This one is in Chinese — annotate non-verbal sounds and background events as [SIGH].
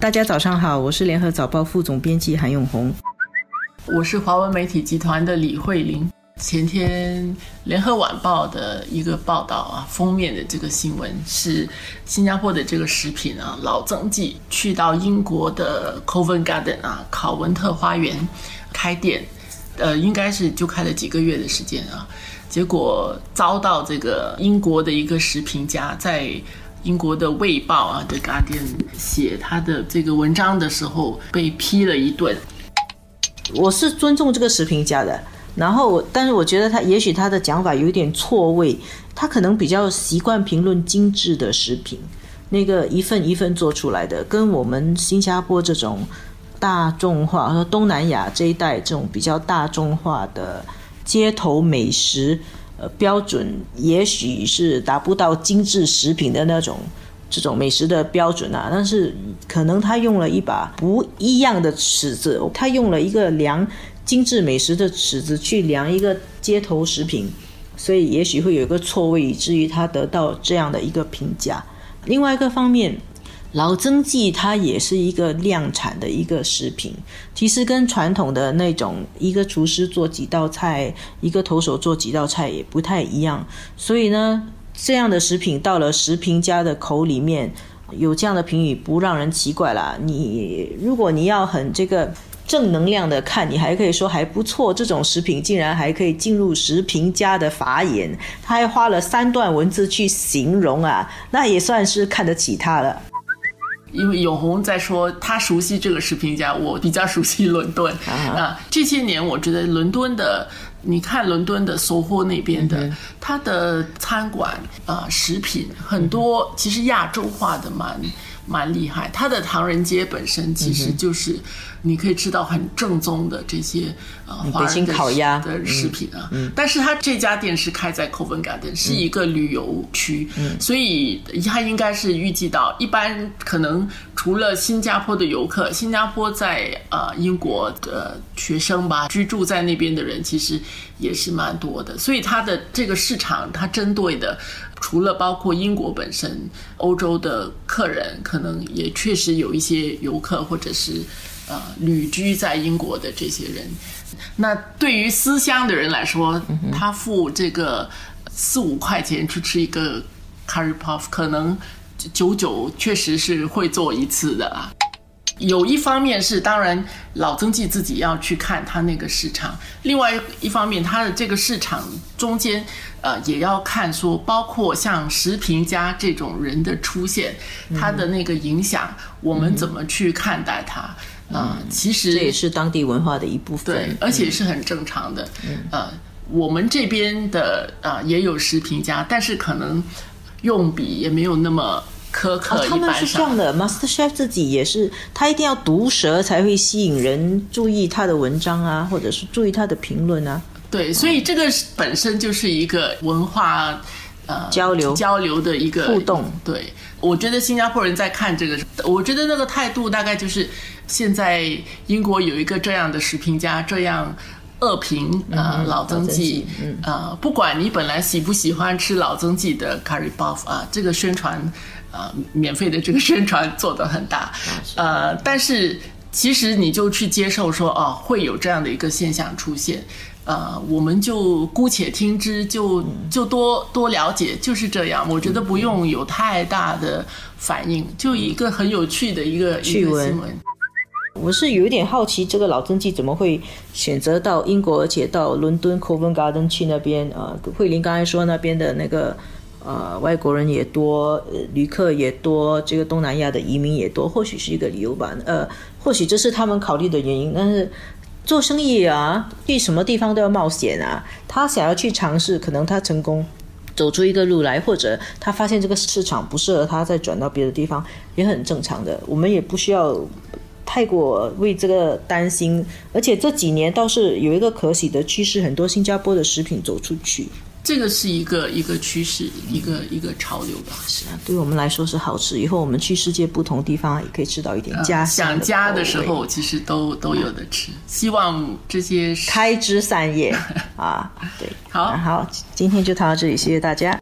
大家早上好，我是联合早报副总编辑韩永红，我是华文媒体集团的李慧玲。前天联合晚报的一个报道啊，封面的这个新闻是新加坡的这个食品啊，老曾记去到英国的 Covent Garden 啊，考文特花园开店，呃，应该是就开了几个月的时间啊，结果遭到这个英国的一个食品家在。英国的《卫报》啊，《The Guardian》写他的这个文章的时候被批了一顿。我是尊重这个食评家的，然后，但是我觉得他也许他的讲法有一点错位，他可能比较习惯评论精致的食品，那个一份一份做出来的，跟我们新加坡这种大众化和东南亚这一带这种比较大众化的街头美食。呃，标准也许是达不到精致食品的那种这种美食的标准啊，但是可能他用了一把不一样的尺子，他用了一个量精致美食的尺子去量一个街头食品，所以也许会有一个错位，以至于他得到这样的一个评价。另外一个方面。老曾记它也是一个量产的一个食品，其实跟传统的那种一个厨师做几道菜，一个投手做几道菜也不太一样。所以呢，这样的食品到了食评家的口里面，有这样的评语不让人奇怪啦。你如果你要很这个正能量的看，你还可以说还不错。这种食品竟然还可以进入食评家的法眼，他还花了三段文字去形容啊，那也算是看得起他了。因为永红在说他熟悉这个视频家，我比较熟悉伦敦啊。这些年，我觉得伦敦的，你看伦敦的收获那边的，它的餐馆啊，食品很多，其实亚洲化的蛮。蛮厉害，它的唐人街本身其实就是，你可以吃到很正宗的这些呃华人烤鸭的食品啊。但是它这家店是开在 Covent Garden，是一个旅游区，所以它应该是预计到一般可能除了新加坡的游客，新加坡在呃英国的学生吧，居住在那边的人其实也是蛮多的，所以它的这个市场它针对的。除了包括英国本身，欧洲的客人可能也确实有一些游客或者是呃旅居在英国的这些人。那对于思乡的人来说，他付这个四五块钱去吃一个 curry puff，可能九九确实是会做一次的啊。有一方面是，当然老曾记自己要去看他那个市场；另外一方面，他的这个市场中间，呃，也要看说，包括像食评家这种人的出现，他的那个影响，我们怎么去看待他？啊，其实这也是当地文化的一部分，对，而且是很正常的。呃，我们这边的啊也有食评家，但是可能用笔也没有那么。苛刻他们是这样的，Master Chef 自己也是，他一定要毒舌才会吸引人注意他的文章啊，或者是注意他的评论啊。对，所以这个本身就是一个文化呃交流交流的一个互动。对，我觉得新加坡人在看这个，我觉得那个态度大概就是现在英国有一个这样的食评家这样。恶评啊，老曾记啊，不管你本来喜不喜欢吃老曾记的 curry buff 啊，这个宣传啊，免费的这个宣传做得很大，[LAUGHS] 呃，但是其实你就去接受说哦，会有这样的一个现象出现，呃，我们就姑且听之，就就多多了解，就是这样。我觉得不用有太大的反应，就一个很有趣的一个一个新闻。我是有一点好奇，这个老曾记怎么会选择到英国，而且到伦敦 Covent Garden 去那边？呃，慧玲刚才说那边的那个呃外国人也多，呃旅客也多，这个东南亚的移民也多，或许是一个理由吧。呃，或许这是他们考虑的原因。但是做生意啊，去什么地方都要冒险啊。他想要去尝试，可能他成功走出一个路来，或者他发现这个市场不适合他，再转到别的地方也很正常的。我们也不需要。太过为这个担心，而且这几年倒是有一个可喜的趋势，很多新加坡的食品走出去，这个是一个一个趋势，一个一个潮流吧。是啊，对我们来说是好事。以后我们去世界不同地方也可以吃到一点家乡想家的时候，其实都都有的吃。希望这些开枝散叶 [LAUGHS] 啊，对，好，好，今天就谈到这里，谢谢大家。